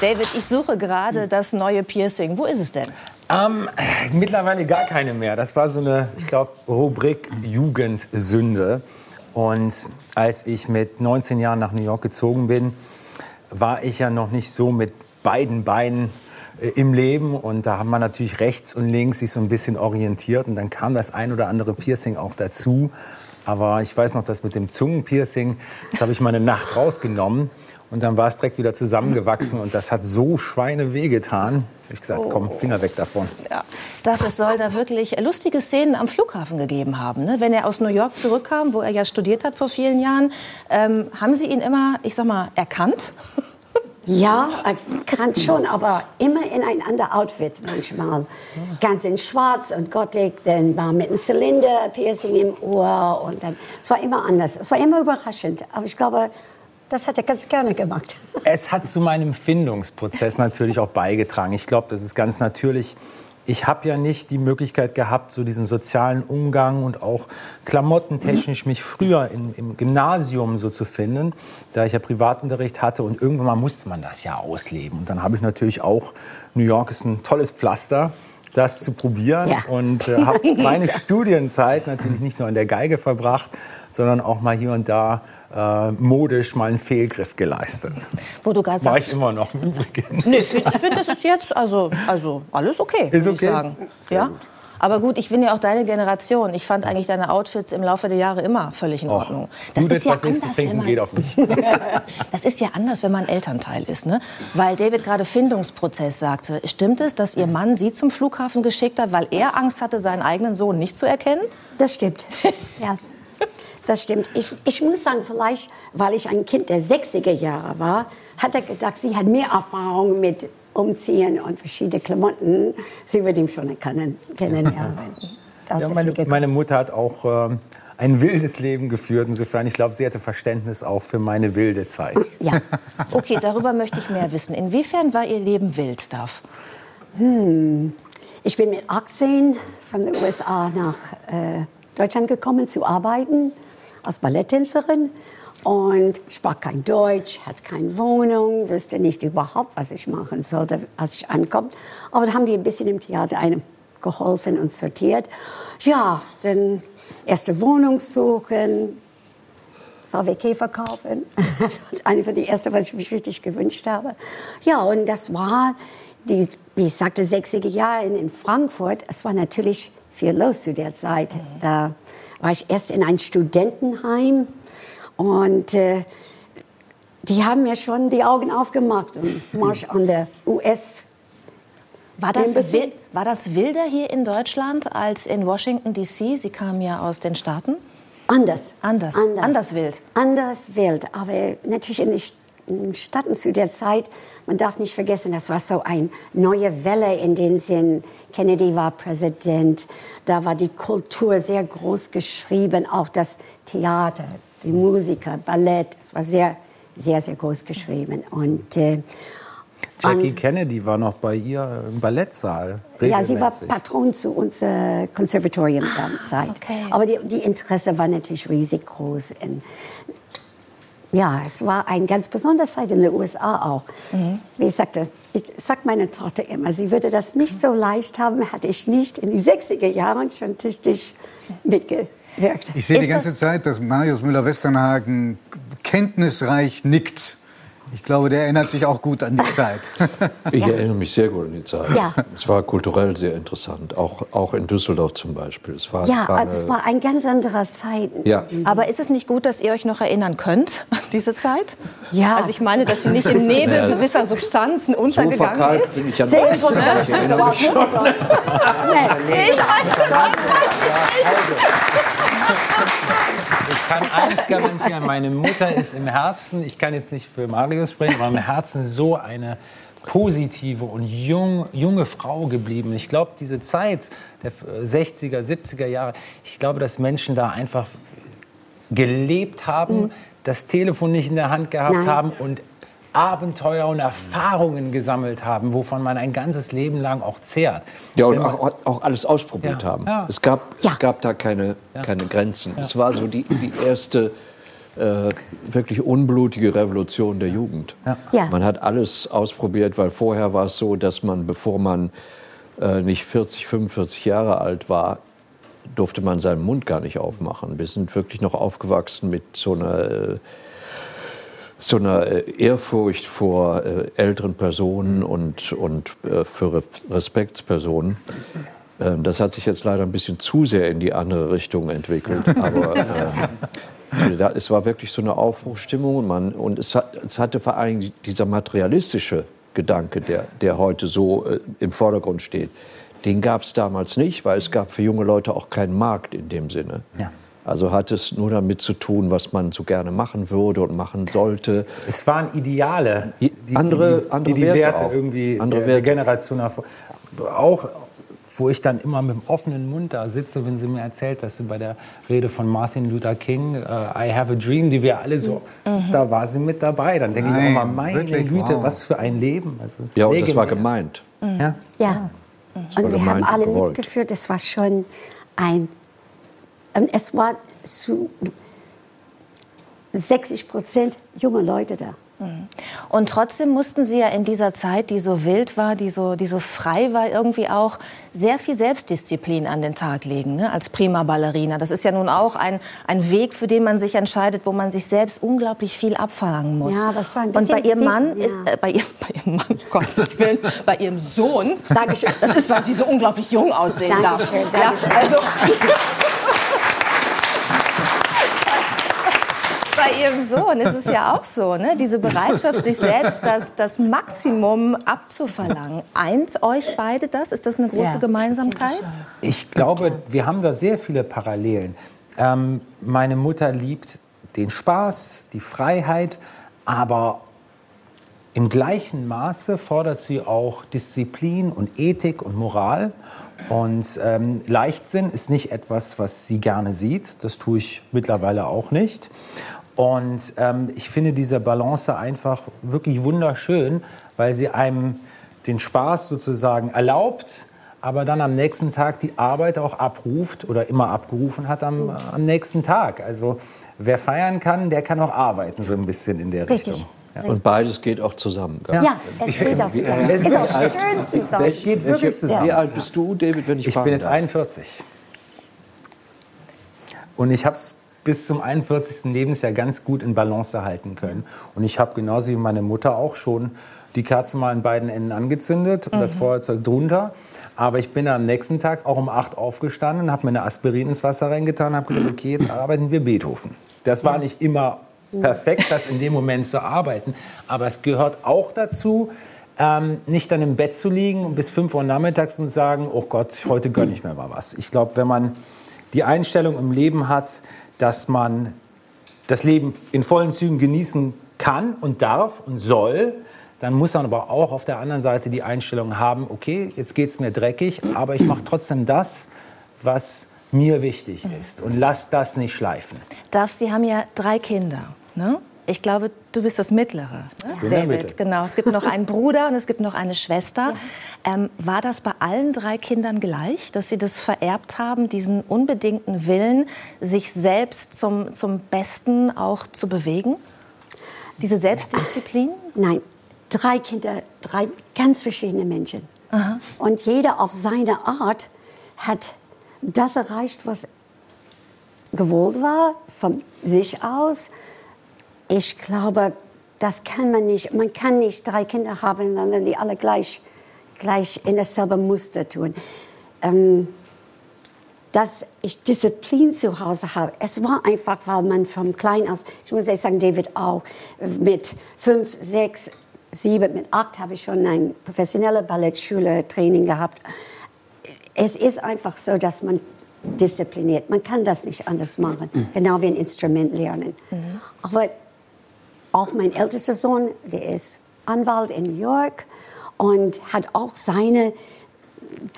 David, ich suche gerade das neue Piercing. Wo ist es denn? Ähm, mittlerweile gar keine mehr. Das war so eine, ich glaube, Rubrik Jugendsünde. Und als ich mit 19 Jahren nach New York gezogen bin, war ich ja noch nicht so mit beiden Beinen äh, im Leben und da haben wir natürlich rechts und links sich so ein bisschen orientiert und dann kam das ein oder andere Piercing auch dazu. Aber ich weiß noch, dass mit dem Zungenpiercing, das habe ich mal eine Nacht rausgenommen und dann war es direkt wieder zusammengewachsen und das hat so Schweine wehgetan. Hab ich gesagt, komm, Finger weg davon. Ja. Dafür es soll da wirklich lustige Szenen am Flughafen gegeben haben. Ne? Wenn er aus New York zurückkam, wo er ja studiert hat vor vielen Jahren, ähm, haben Sie ihn immer, ich sag mal, erkannt? Ja, erkannt schon, aber immer in ein anderes Outfit manchmal. Ganz in schwarz und gothic, dann war mit einem Zylinder-Piercing im Ohr und dann, es war immer anders. Es war immer überraschend, aber ich glaube, das hat er ganz gerne gemacht. Es hat zu meinem Findungsprozess natürlich auch beigetragen. Ich glaube, das ist ganz natürlich. Ich habe ja nicht die Möglichkeit gehabt, so diesen sozialen Umgang und auch klamottentechnisch mich früher in, im Gymnasium so zu finden, da ich ja Privatunterricht hatte und irgendwann mal musste man das ja ausleben. Und dann habe ich natürlich auch, New York ist ein tolles Pflaster, das zu probieren Ja. und äh, habe meine Studienzeit natürlich nicht nur in der Geige verbracht, sondern auch mal hier und da äh, modisch mal einen Fehlgriff geleistet. Wo du gerade War ich immer noch im Übrigen. nee, find- ich finde, das ist jetzt also, also alles okay, Ist okay? ich sagen. ja? Aber gut, ich bin ja auch deine Generation. Ich fand eigentlich deine Outfits im Laufe der Jahre immer völlig in Ordnung. Das Judith, ist ja anders, wenn man, Geht auf mich. das ist ja anders, wenn man Elternteil ist, ne? Weil David gerade Findungsprozess sagte. Stimmt es, dass ihr Mann sie zum Flughafen geschickt hat, weil er Angst hatte, seinen eigenen Sohn nicht zu erkennen? Das stimmt. Ja. Das stimmt. Ich, ich muss sagen, vielleicht, weil ich ein Kind der 60er Jahre war, hat er gedacht, sie hat mehr Erfahrung mit Umziehen und verschiedene Klamotten. Sie wird ihn schon erkennen, kennenlernen. Ja, meine, meine Mutter hat auch ähm, ein wildes Leben geführt. Insofern, ich glaube, sie hatte Verständnis auch für meine wilde Zeit. Ja. Okay, darüber möchte ich mehr wissen. Inwiefern war ihr Leben wild, Darf? Ich bin mit 18 von den USA nach äh, Deutschland gekommen zu arbeiten als Balletttänzerin und sprach kein Deutsch, hatte keine Wohnung, wusste nicht überhaupt, was ich machen sollte, als ich ankomme. Aber da haben die ein bisschen im Theater einem geholfen und sortiert. Ja, dann erste Wohnung suchen, VW verkaufen. Das war eine von die ersten, was ich mich richtig gewünscht habe. Ja, und das war, die, wie ich sagte, 60er Jahre in Frankfurt. Es war natürlich viel los zu der Zeit. Da war ich erst in ein Studentenheim und äh, die haben mir schon die Augen aufgemacht und Marsch an der US. War das, war das wilder hier in Deutschland als in Washington, D.C.? Sie kamen ja aus den Staaten. Anders. Anders. Anders wild. Anders wild. Aber natürlich in den St- in den Staaten zu der Zeit, man darf nicht vergessen, das war so eine neue Welle in dem Sinn. Kennedy war Präsident. Da war die Kultur sehr groß geschrieben. Auch das Theater, die Musiker, Ballett. Es war sehr, sehr, sehr groß geschrieben. Und, äh, Jackie und- Kennedy war noch bei ihr im Ballettsaal. ja, sie war regelmäßig. Patron zu unserem Konservatorium der Zeit. okay. Aber die, die Interesse war natürlich riesig groß. Und ja, es war eine ganz besondere Zeit in den USA auch. Wie ich sagte, ich sag meiner Tochter immer, sie würde das nicht so leicht haben, hatte ich nicht in die 60er Jahren schon tüchtig mitgewirkt. Ich sehe die Ist ganze das- Zeit, dass Marius Müller-Westernhagen kenntnisreich nickt. Ich glaube, der erinnert sich auch gut an die Zeit. Ich erinnere mich sehr gut an die Zeit. Ja. Es war kulturell sehr interessant, auch, auch in Düsseldorf zum Beispiel. Es war, Ja, war also es war eine ganz andere Zeit. ja. Aber ist es nicht gut, dass ihr euch noch erinnern könnt an diese Zeit? Ja. Also ich meine, dass sie nicht im Nebel gewisser Substanzen so untergegangen verkalt ist. bin ich an Sehr Sachen. interessant. Ich erinnere mich schon. Nee. Ich weiß Ich kann eins garantieren, meine Mutter ist im Herzen, ich kann jetzt nicht für Marius sprechen, aber im Herzen so eine positive und jung, junge Frau geblieben. Ich glaube, diese Zeit der 60er, 70er Jahre, ich glaube, dass Menschen da einfach gelebt haben, das Telefon nicht in der Hand gehabt Nein. haben und Abenteuer und Erfahrungen gesammelt haben, wovon man ein ganzes Leben lang auch zehrt. Ja, und auch, auch alles ausprobiert Ja, haben. ja. Es, gab, Ja. es gab da keine, keine Grenzen. Es war so die, die erste äh, wirklich unblutige Revolution der Jugend. Ja. Ja. Man hat alles ausprobiert, weil vorher war es so, dass man, bevor man äh, nicht 40, 45 Jahre alt war, durfte man seinen Mund gar nicht aufmachen. Wir sind wirklich noch aufgewachsen mit so einer, äh, so einer äh, Ehrfurcht vor äh, älteren Personen und, und äh, für Re Respektspersonen. Ähm, das hat sich jetzt leider ein bisschen zu sehr in die andere Richtung entwickelt. Aber da, es war wirklich so eine Aufbruchsstimmung und, man, und es, hat, es hatte vor allem dieser materialistische Gedanke, der, der heute so äh, im Vordergrund steht, den gab es damals nicht, weil es gab für junge Leute auch keinen Markt in dem Sinne. Ja. Also hat es nur damit zu tun, was man so gerne machen würde und machen sollte. Es waren Ideale, I- andere- die, andere die, die Werte Werte, auch. irgendwie Andere der, der. Generation davor. Auch wo ich dann immer mit dem offenen Mund da sitze, wenn sie mir erzählt, dass sie bei der Rede von Martin Luther King, äh, I have a dream, die wir alle so, da war sie mit dabei. Dann denke ich Nein, auch mal, meine wirklich? Güte, Wow. was für ein Leben. Also, Ja, und das war gemeint. Ja. Ja. war Und wir haben alle gewollt. mitgeführt. Es war schon ein. Und es war zu 60 Prozent junge Leute da. Und trotzdem mussten Sie ja in dieser Zeit, die so wild war, die so, die so frei war, irgendwie auch sehr viel Selbstdisziplin an den Tag legen, ne? als prima Ballerina. Das ist ja nun auch ein, ein Weg, für den man sich entscheidet, wo man sich selbst unglaublich viel abverlangen muss. Ja, das war ein Und bei bisschen Ihrem viel, Mann ja. ist, äh, bei, ihr, bei Ihrem Mann, Gottes Willen, bei Ihrem Sohn, Dankeschön, das ist, weil Sie so unglaublich jung aussehen darf. Dankeschön, Ja, Dankeschön. also, Ihrem Sohn ist es ja auch so, ne? diese Bereitschaft, sich selbst das, das Maximum abzuverlangen. Eint euch beide das? Ist das eine große Ja. Gemeinsamkeit? Ich glaube, wir haben da sehr viele Parallelen. Ähm, meine Mutter liebt den Spaß, die Freiheit, aber im gleichen Maße fordert sie auch Disziplin und Ethik und Moral. Und ähm, Leichtsinn ist nicht etwas, was sie gerne sieht. Das tue ich mittlerweile auch nicht. Und ähm, ich finde diese Balance einfach wirklich wunderschön, weil sie einem den Spaß sozusagen erlaubt, aber dann am nächsten Tag die Arbeit auch abruft oder immer abgerufen hat am, am nächsten Tag. Also wer feiern kann, der kann auch arbeiten, so ein bisschen in der Richtig. Richtung. Und beides geht auch zusammen. gell? Ja, es geht auch zusammen. äh, Es ist auch wie alt- schön zusammen. Es geht wirklich zusammen. Wie alt bist du, David, wenn ich Ich bin jetzt darf? 41. Und ich habe es bis zum 41. Lebensjahr ganz gut in Balance halten können. Und ich habe genauso wie meine Mutter auch schon die Kerze mal an beiden Enden angezündet und das Feuerzeug drunter. Aber ich bin am nächsten Tag auch um 8 aufgestanden, habe mir eine Aspirin ins Wasser reingetan und habe gesagt, okay, jetzt arbeiten wir Beethoven. Das war nicht immer perfekt, das in dem Moment zu arbeiten. Aber es gehört auch dazu, ähm, nicht dann im Bett zu liegen und bis 5 Uhr nachmittags und sagen, oh Gott, heute gönne ich mir mal was. Ich glaube, wenn man die Einstellung im Leben hat, dass man das Leben in vollen Zügen genießen kann und darf und soll, dann muss man aber auch auf der anderen Seite die Einstellung haben, okay, jetzt geht es mir dreckig, aber ich mache trotzdem das, was mir wichtig ist und lass das nicht schleifen. Darf, Sie haben ja drei Kinder. Ne? Ich glaube, du bist das Mittlere. Ne? der David, Mitte. genau. Es gibt noch einen Bruder und es gibt noch eine Schwester. Ähm, war das bei allen drei Kindern gleich, dass sie das vererbt haben, diesen unbedingten Willen, sich selbst zum, zum Besten auch zu bewegen? Diese Selbstdisziplin? Nein, drei Kinder, drei ganz verschiedene Menschen. Und jeder auf seine Art hat das erreicht, was gewollt war, von sich aus. Ich glaube, das kann man nicht. Man kann nicht drei Kinder haben, und dann die alle gleich, gleich in dasselbe Muster tun. Ähm, dass ich Disziplin zu Hause habe. Es war einfach, weil man vom Klein aus, ich muss ehrlich sagen, David auch, mit fünf, sechs, sieben, mit acht habe ich schon ein professionelle Ballettschule-Training gehabt. Es ist einfach so, dass man diszipliniert. Man kann das nicht anders machen, genau wie ein Instrument lernen. Aber auch mein ältester Sohn, der ist Anwalt in New York und hat auch seine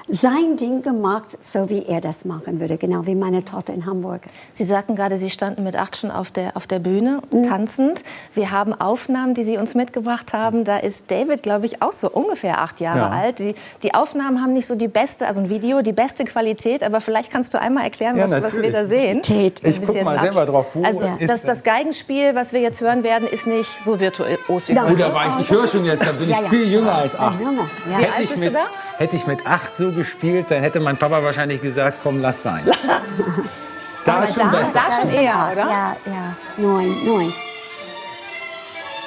sein Ding gemacht, so wie er das machen würde, genau wie meine Tochter in Hamburg. Sie sagten gerade, Sie standen mit acht schon auf der, auf der Bühne tanzend. Wir haben Aufnahmen, die Sie uns mitgebracht haben. Da ist David, glaube ich, auch so ungefähr acht Jahre Ja. alt. Die, die Aufnahmen haben nicht so die beste, also ein Video, die beste Qualität. Aber vielleicht kannst du einmal erklären, Ja, was, was wir da sehen. Tät. Ich Bis guck jetzt mal ab. selber drauf, wo Also ist das, das Geigenspiel, was wir jetzt hören werden, ist nicht so virtuos. wie Nein. heute. Oh, da war ich, ich höre schon jetzt, da bin ich Ja, ja. viel jünger als acht. Ja, ja. Wie alt bist du da? Hätte ich mit acht so gespielt, dann hätte mein Papa wahrscheinlich gesagt, komm, lass sein. da ist schon da- besser. da schon eher, oder? Ja, ja, neun, neun.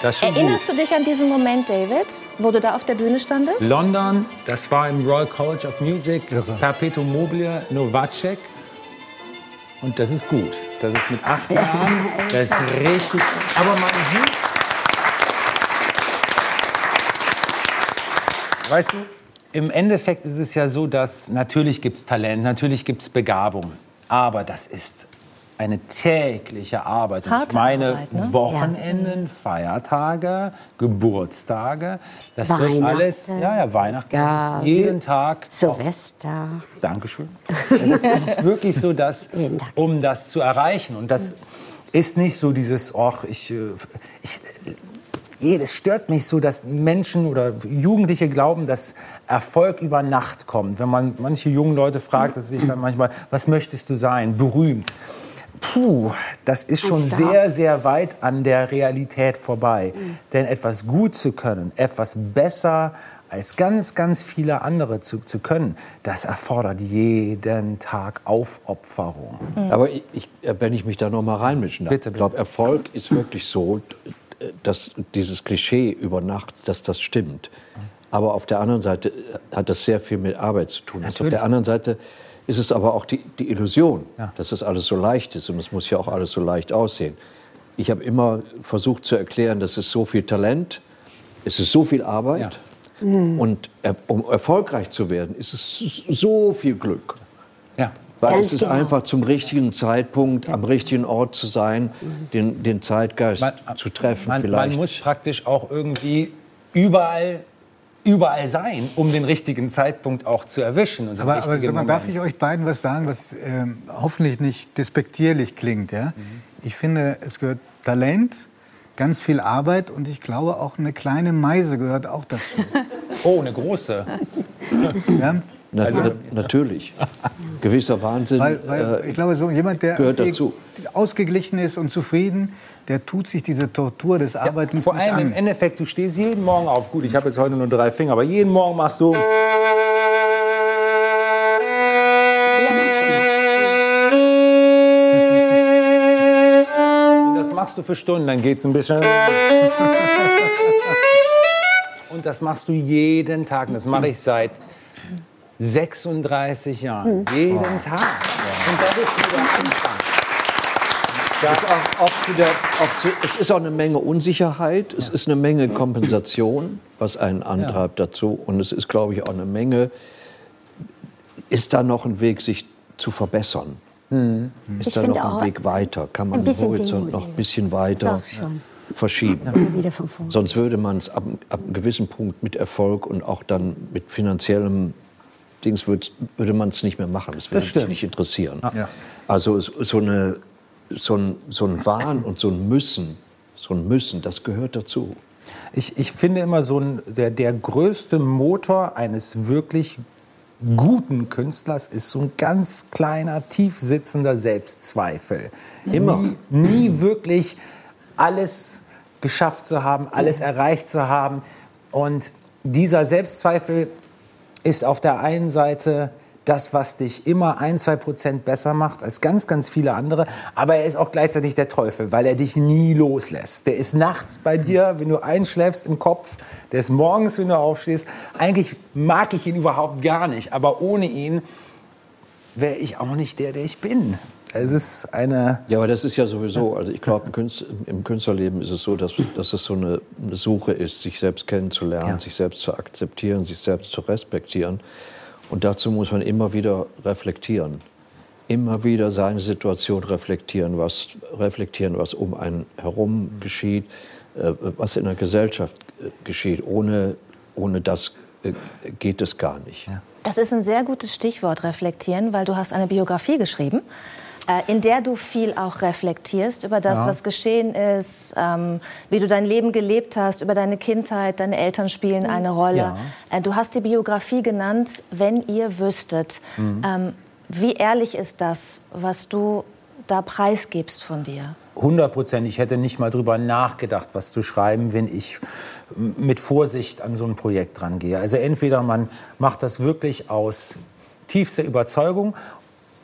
Das ist schon gut. Erinnerst du dich an diesen Moment, David, wo du da auf der Bühne standest? London, das war im Royal College of Music, Perpetuum mobile, Novacek. Und das ist gut. Das ist mit acht Jahren, das ist richtig. Aber man sieht, weißt du, im Endeffekt ist es ja so, dass natürlich gibt es Talent, natürlich gibt es Begabung. Aber das ist eine tägliche Arbeit. Und ich Harte meine, Arbeit, ne? Wochenenden, Feiertage, Geburtstage, das wird alles, ja, ja, Weihnachten, Ja, ist jeden Tag. Silvester. Dankeschön. Es ist, es ist wirklich so, dass, um das zu erreichen, und das ist nicht so dieses, ach, ich, äh, ich jedes stört mich so, dass Menschen oder Jugendliche glauben, dass Erfolg über Nacht kommt. Wenn man manche jungen Leute fragt, dass ich dann manchmal, was möchtest du sein? Berühmt. Puh, das ist schon sehr, sehr weit an der Realität vorbei. Denn etwas gut zu können, etwas besser als ganz, ganz viele andere zu, zu können, das erfordert jeden Tag Aufopferung. Aber ich, ich, äh, wenn ich mich da noch mal reinmischen darf, Bitte, ich glaube, Erfolg ist wirklich so, dass dieses Klischee über Nacht, dass das stimmt. Aber auf der anderen Seite äh, hat das sehr viel mit Arbeit zu tun. Also auf der anderen Seite ist es aber auch die, die Illusion, Ja. dass das alles so leicht ist und es muss ja auch alles so leicht aussehen. Ich habe immer versucht zu erklären, dass es so viel Talent, es ist so viel Arbeit Ja. und äh, um erfolgreich zu werden, ist es so viel Glück. Weil Ganz es ist genau. einfach zum richtigen Zeitpunkt, am richtigen Ort zu sein, den, den Zeitgeist zu treffen man, vielleicht. man muss praktisch auch irgendwie überall, überall sein, um den richtigen Zeitpunkt auch zu erwischen. Und Aber, aber mal, darf ich euch beiden was sagen, was ähm, hoffentlich nicht despektierlich klingt? Ja? Ich finde, es gehört Talent, ganz viel Arbeit und ich glaube auch eine kleine Meise gehört auch dazu. Oh, eine große. ja? Na, Also- na, natürlich. Gewisser Wahnsinn. Weil, weil äh, ich glaube, so jemand, der gehört dazu. ausgeglichen ist und zufrieden, der tut sich diese Tortur des Arbeitens Vor nicht allem im an. Endeffekt, du stehst jeden Morgen auf. Gut, ich habe jetzt heute nur drei Finger, aber jeden Morgen machst du. Und das machst du für Stunden, dann geht's ein bisschen. Und das machst du jeden Tag. Und das mache ich seit 36 Jahren. Jeden Tag. Und das ist wieder Anfang. Das auch, auch wieder, auch zu, es ist auch eine Menge Unsicherheit, es ist eine Menge Kompensation, was einen antreibt dazu. Und es ist, glaube ich, auch eine Menge, ist da noch ein Weg, sich zu verbessern? Ist Ich da noch ein Weg weiter? Kann man ein den bisschen Horizont noch ein bisschen weiter verschieben? Vorne. Sonst würde man es ab, ab einem gewissen Punkt mit Erfolg und auch dann mit finanziellem Dings würd, würde man es nicht mehr machen. Das würde mich nicht interessieren. Ja. Also so, so, eine, so, ein, so ein Wahn und so ein Müssen, so ein Müssen, das gehört dazu. Ich, ich finde immer so ein, der, der größte Motor eines wirklich guten Künstlers ist so ein ganz kleiner, tief sitzender Selbstzweifel. Immer. Nie, nie wirklich alles geschafft zu haben, alles erreicht zu haben. Und dieser Selbstzweifel ist auf der einen Seite das, was dich immer ein, zwei Prozent besser macht als ganz, ganz viele andere. Aber er ist auch gleichzeitig der Teufel, weil er dich nie loslässt. Der ist nachts bei dir, wenn du einschläfst im Kopf. Der ist morgens, wenn du aufstehst. Eigentlich mag ich ihn überhaupt gar nicht. Aber ohne ihn wäre ich auch nicht der, der ich bin. Es ist eine... Ja, aber das ist ja sowieso, also ich glaube, im, Künst, im Künstlerleben ist es so, dass, dass es so eine, eine Suche ist, sich selbst kennenzulernen, Ja. sich selbst zu akzeptieren, sich selbst zu respektieren. Und dazu muss man immer wieder reflektieren. Immer wieder seine Situation reflektieren, was, reflektieren, was um einen herum geschieht, äh, was in der Gesellschaft äh, geschieht. Ohne, ohne das äh, geht es gar nicht. Das ist ein sehr gutes Stichwort, reflektieren, weil du hast eine Biografie geschrieben, in der du viel auch reflektierst über das, ja. was geschehen ist, ähm, wie du dein Leben gelebt hast, über deine Kindheit, deine Eltern spielen mhm. eine Rolle. Ja. Äh, du hast die Biografie genannt, wenn ihr wüsstet. Mhm. Ähm, wie ehrlich ist das, was du da preisgibst von dir? 100 Prozent. Ich hätte nicht mal drüber nachgedacht, was zu schreiben, wenn ich mit Vorsicht an so ein Projekt rangehe. Also entweder man macht das wirklich aus tiefster Überzeugung.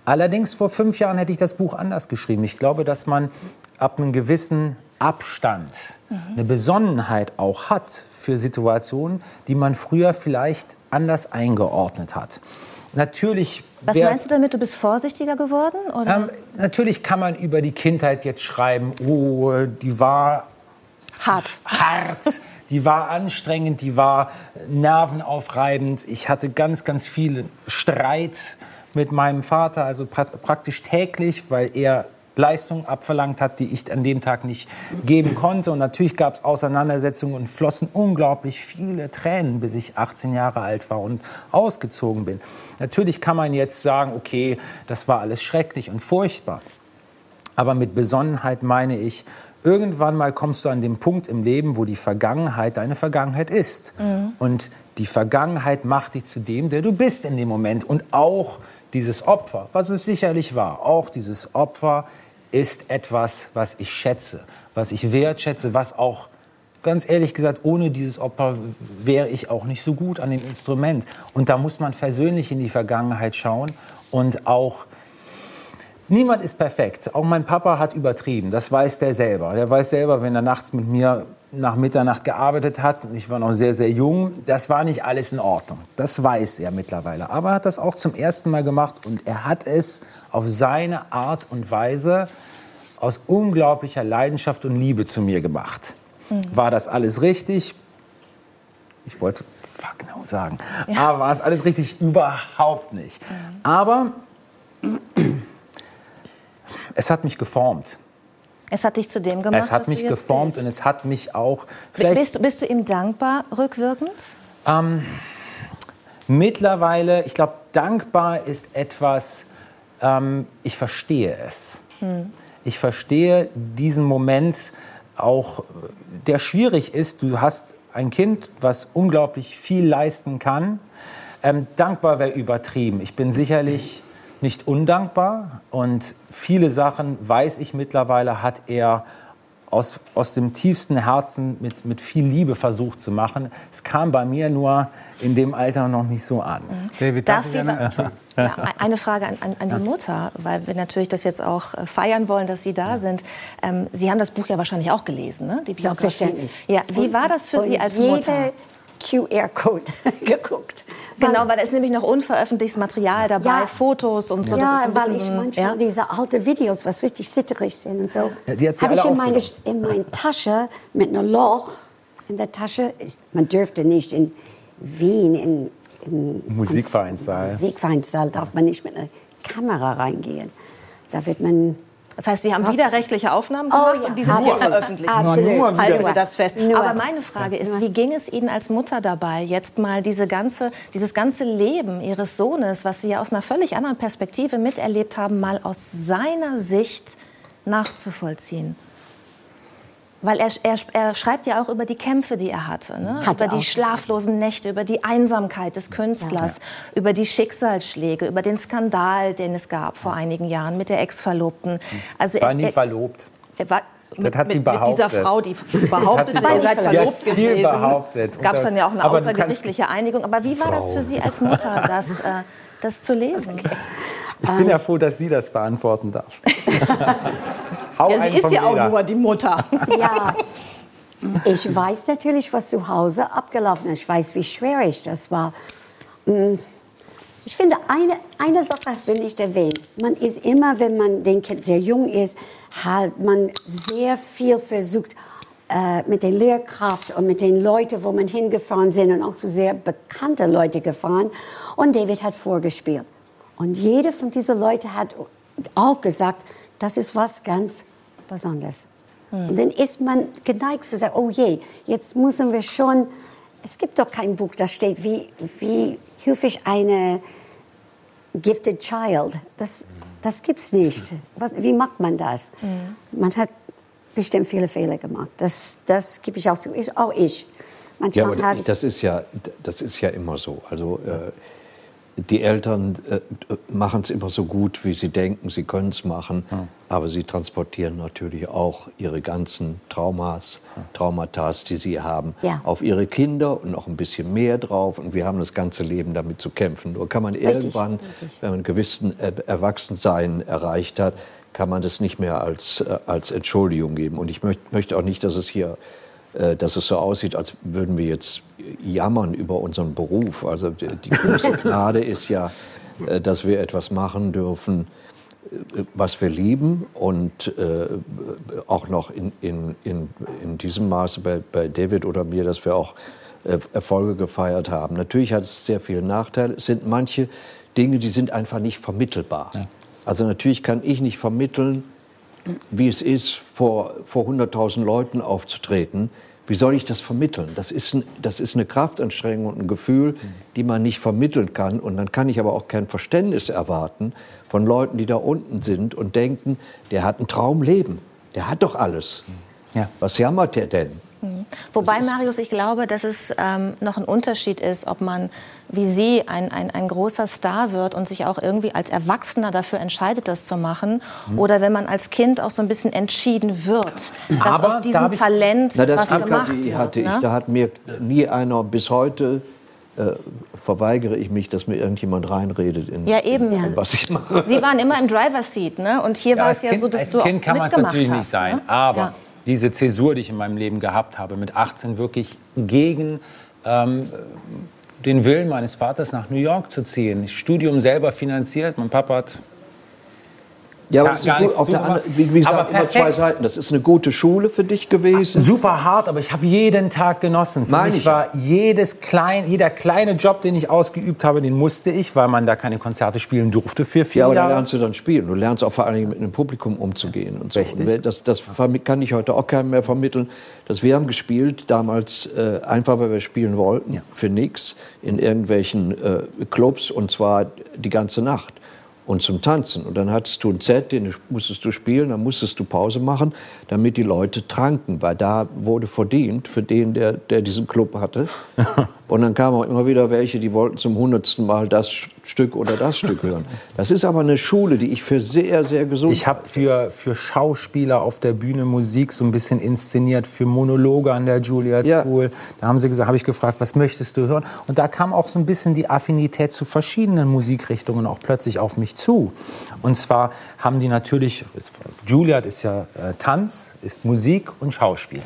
Allerdings vor fünf Jahren hätte ich das Buch anders geschrieben. Ich glaube, dass man ab einem gewissen Abstand mhm. eine Besonnenheit auch hat für Situationen, die man früher vielleicht anders eingeordnet hat. Natürlich. Was meinst du damit? Du bist vorsichtiger geworden? Oder? Ähm, natürlich kann man über die Kindheit jetzt schreiben, oh, die war hart. Hart. Die war anstrengend, die war nervenaufreibend. Ich hatte ganz, ganz viel Streit mit meinem Vater, also pra praktisch täglich, weil er Leistung abverlangt hat, die ich an dem Tag nicht geben konnte. Und natürlich gab es Auseinandersetzungen und flossen unglaublich viele Tränen, bis ich 18 Jahre alt war und ausgezogen bin. Natürlich kann man jetzt sagen, okay, das war alles schrecklich und furchtbar. Aber mit Besonnenheit meine ich, irgendwann mal kommst du an den Punkt im Leben, wo die Vergangenheit deine Vergangenheit ist. Mhm. Und die Vergangenheit macht dich zu dem, der du bist in dem Moment. Und auch dieses Opfer, was es sicherlich war, auch dieses Opfer ist etwas, was ich schätze, was ich wertschätze, was auch ganz ehrlich gesagt, ohne dieses Opfer wäre ich auch nicht so gut an dem Instrument. Und da muss man persönlich in die Vergangenheit schauen und auch Niemand ist perfekt. Auch mein Papa hat übertrieben. Das weiß der selber. Der weiß selber, wenn er nachts mit mir nach Mitternacht gearbeitet hat, und ich war noch sehr, sehr jung, das war nicht alles in Ordnung. Das weiß er mittlerweile. Aber er hat das auch zum ersten Mal gemacht und er hat es auf seine Art und Weise aus unglaublicher Leidenschaft und Liebe zu mir gemacht. Mhm. War das alles richtig? Ich wollte fuck no sagen. Ja. Aber war es alles richtig? Überhaupt nicht. Mhm. Aber es hat mich geformt. Es hat dich zu dem gemacht. Es hat mich geformt bist. und es hat mich auch. Bist, bist, du ihm dankbar rückwirkend? Ähm, mittlerweile, ich glaube, dankbar ist etwas, ähm, ich verstehe es. Hm. Ich verstehe diesen Moment auch, der schwierig ist. Du hast ein Kind, was unglaublich viel leisten kann. Ähm, dankbar wäre übertrieben. Ich bin sicherlich nicht undankbar und viele Sachen, weiß ich mittlerweile, hat er aus, aus dem tiefsten Herzen mit, mit viel Liebe versucht zu machen. Es kam bei mir nur in dem Alter noch nicht so an. Mhm. David, darf, darf ich ja, eine Frage an, an, an, die Mutter, weil wir natürlich das jetzt auch äh, feiern wollen, dass Sie da sind. Ähm, Sie haben das Buch ja wahrscheinlich auch gelesen, ne? Die Selbstverständlich. Ja, wie war das für Sie als Mutter? QR-Code geguckt. Genau, weil da ist nämlich noch unveröffentlichtes Material dabei, ja, Fotos und so. Ja, weil ich manchmal ja? diese alten Videos, was richtig zitterig sind und so, ja, habe ich in meine, in meine Tasche mit einem Loch in der Tasche. Man dürfte nicht in Wien in, in Musikvereinssaal. Musikvereinssaal darf man nicht mit einer Kamera reingehen. Da wird man das heißt, Sie haben Was? widerrechtliche Aufnahmen oh gemacht oh, ja. und die sind nicht veröffentlicht. Absolut. Nur Halten wir das fest. Nur. Aber meine Frage ist, wie ging es Ihnen als Mutter dabei, jetzt mal diese ganze, dieses ganze Leben Ihres Sohnes, was Sie ja aus einer völlig anderen Perspektive miterlebt haben, mal aus seiner Sicht nachzuvollziehen? Weil er, er, er, schreibt ja auch über die Kämpfe, die er hatte. Ne? Hat über die schlaflosen Nächte, über die Einsamkeit des Künstlers, ja. über die Schicksalsschläge, über den Skandal, den es gab vor einigen Jahren mit der Ex-Verlobten. Also war nie verlobt. Er war, mit, mit, mit, dieser Frau, die behauptet, ihr seid verlobt ja, gewesen. behauptet. Gab es dann ja auch eine außergerichtliche Einigung. Aber wie war Frau. das für Sie als Mutter, das, äh, das zu lesen? Ich bin ja froh, dass sie das beantworten darf. ja, sie ist ja auch nur die Mutter. ja. Ich weiß natürlich, was zu Hause abgelaufen ist. Ich weiß, wie schwierig das war. Mm. Ich finde, eine, eine Sache hast du nicht erwähnt. Man ist immer, wenn man den Kind sehr jung ist, hat man sehr viel versucht, äh, mit den Lehrkraft und mit den Leuten, wo man hingefahren sind und auch zu sehr bekannte Leute gefahren. Und David hat vorgespielt. Und jeder von diesen Leuten hat auch gesagt, das ist was ganz Besonderes. Hm. Und dann ist man geneigt zu sagen, oh je, jetzt müssen wir schon Es gibt doch kein Buch, das steht, wie, wie hilfe ich eine gifted child. Das, das gibt's nicht. Was, wie macht man das? Man hat bestimmt viele Fehler gemacht. Das, das gebe ich auch zu. Ich, auch ich. Ja, Manchmal aber habe ich das ist ja, das ist ja immer so. Also äh, die Eltern äh, machen es immer so gut, wie sie denken, sie können es machen, aber sie transportieren natürlich auch ihre ganzen Traumas, Traumata, die sie haben, Ja. auf ihre Kinder und noch ein bisschen mehr drauf. Und wir haben das ganze Leben damit zu kämpfen. Nur kann man irgendwann, richtig. wenn man einen gewissen äh, Erwachsensein erreicht hat, kann man das nicht mehr als, äh, als Entschuldigung geben. Und ich möcht, möchte auch nicht, dass es hier äh, dass es so aussieht, als würden wir jetzt jammern über unseren Beruf. Also die, die große Gnade ist ja, äh, dass wir etwas machen dürfen, äh, was wir lieben und äh, auch noch in, in, in, in diesem Maße bei, bei David oder mir, dass wir auch äh, Erfolge gefeiert haben. Natürlich hat es sehr viele Nachteile. Es sind manche Dinge, die sind einfach nicht vermittelbar. Also natürlich kann ich nicht vermitteln, wie es ist, vor, vor 100.000 Leuten aufzutreten. Wie soll ich das vermitteln? Das ist, ein, das ist eine Kraftanstrengung und ein Gefühl, die man nicht vermitteln kann. Und dann kann ich aber auch kein Verständnis erwarten von Leuten, die da unten sind und denken, der hat ein Traumleben. Der hat doch alles. Ja. Was jammert der denn? Wobei, Marius, ich glaube, dass es ähm, noch ein Unterschied ist, ob man wie Sie ein, ein, ein großer Star wird und sich auch irgendwie als Erwachsener dafür entscheidet, das zu machen, Mhm. oder wenn man als Kind auch so ein bisschen entschieden wird, dass Aber aus da diesem ich- Talent Na, das was Glück gemacht hatte, ich- wird. hatte ich. ne? Da hat mir nie einer, bis heute äh, verweigere ich mich, dass mir irgendjemand reinredet in, Ja, eben. in was ich mache. Sie waren immer im Driver's Seat, ne? Und hier Ja, war es ja kind, so, dass als du kind auch kann man es mitgemacht natürlich hast, nicht sein. Ne? Aber Ja. Diese Zäsur, die ich in meinem Leben gehabt habe, mit 18 wirklich gegen ähm, den Willen meines Vaters nach New York zu ziehen. Studium selber finanziert. Mein Papa hat Ja, aber Gar- gut, auf der anderen, wie, wie gesagt, immer zwei. Seiten. Das ist eine gute Schule für dich gewesen. super hart, aber ich habe jeden Tag genossen. Für Meine mich ich war jedes klein, jeder kleine Job, den ich ausgeübt habe, den musste ich, weil man da keine Konzerte spielen durfte für vier Ja, aber da Jahre. lernst du dann spielen. Du lernst auch vor allen Dingen mit einem Publikum umzugehen. Und so. Richtig. Und das, das kann ich heute auch keinem mehr vermitteln. Dass wir haben gespielt damals äh, einfach, weil wir spielen wollten, für nichts, in irgendwelchen äh, Clubs und zwar die ganze Nacht. Und zum Tanzen. Und dann hattest du ein Set, den musstest du spielen, dann musstest du Pause machen, damit die Leute tranken, weil da wurde verdient für den, der, der diesen Club hatte. Und dann kamen auch immer wieder welche, die wollten zum hundertsten Mal das Stück oder das Stück hören. Das ist aber eine Schule, die ich für sehr, sehr gesund Ich habe für, für Schauspieler auf der Bühne Musik so ein bisschen inszeniert, für Monologe an der Juilliard Ja. School. Da haben sie gesagt, habe ich gefragt, was möchtest du hören? Und da kam auch so ein bisschen die Affinität zu verschiedenen Musikrichtungen auch plötzlich auf mich zu. Und zwar haben die natürlich, Juilliard ist ja äh, Tanz, ist Musik und Schauspiel.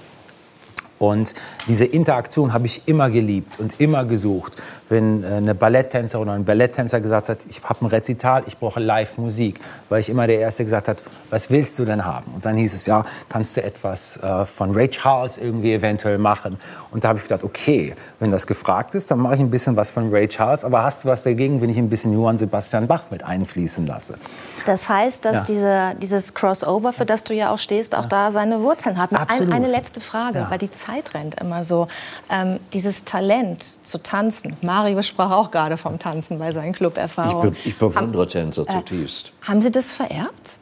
Und diese Interaktion habe ich immer geliebt und immer gesucht. Wenn äh, eine Balletttänzer oder ein Balletttänzer gesagt hat, ich habe ein Rezital, ich brauche Live-Musik, weil ich immer der Erste gesagt hat, was willst du denn haben? Und dann hieß es, ja, kannst du etwas äh, von Ray Charles irgendwie eventuell machen? Und da habe ich gedacht, okay, wenn das gefragt ist, dann mache ich ein bisschen was von Ray Charles, aber hast du was dagegen, wenn ich ein bisschen Johann Sebastian Bach mit einfließen lasse? Das heißt, dass Ja. diese, dieses Crossover, für das du ja auch stehst, auch da seine Wurzeln hat. Ein, eine letzte Frage, Ja. weil die Zeit rennt immer so. Ähm, dieses Talent zu tanzen, Mario sprach auch gerade vom Tanzen bei seinen Ich, Club-Erfahrungen. be ich bewundere Tänzer zutiefst. Haben Sie das vererbt?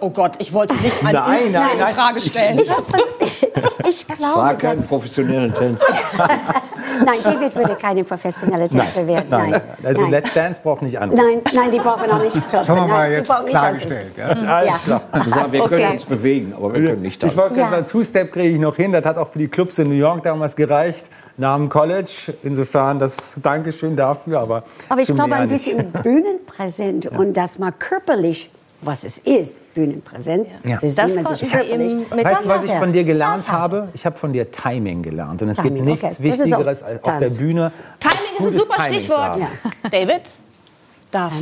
Oh Gott, ich wollte nicht eine Nein, nein, nein. Frage stellen. Ich, hab, ich glaube, War dass, kein professioneller Tänzer. nein, David würde keine professionelle Tänzer werden. Nein, nein. Also nein. Let's Dance braucht nicht anrufen. Nein, nein, die brauchen wir noch nicht Das haben wir mal jetzt klargestellt. Ja? Alles Ja. klar. Wir, sagen, wir können Okay. uns bewegen, aber wir können nicht Ich tanzen. wollte gerade Ja. sagen, Two-Step kriege ich noch hin. Das hat auch für die Clubs in New York damals gereicht, nach dem College. Insofern das Dankeschön dafür. Aber, Aber ich glaube, ein bisschen bühnenpräsent und das mal körperlich, was es ist, bühnenpräsent. Ja. Das, ist, Das wie man sich körperlich- Weißt du, was ich von dir gelernt er. habe? Ich habe von dir Timing gelernt. Und es Timing, gibt nichts okay. Wichtigeres als auf der. Bühne. Timing ist ein super Timing Stichwort. haben. David? Darf.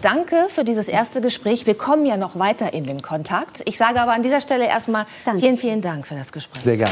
Danke für dieses erste Gespräch. Wir kommen ja noch weiter in den Kontakt. Ich sage aber an dieser Stelle erstmal Danke. vielen, vielen Dank für das Gespräch. Sehr gern.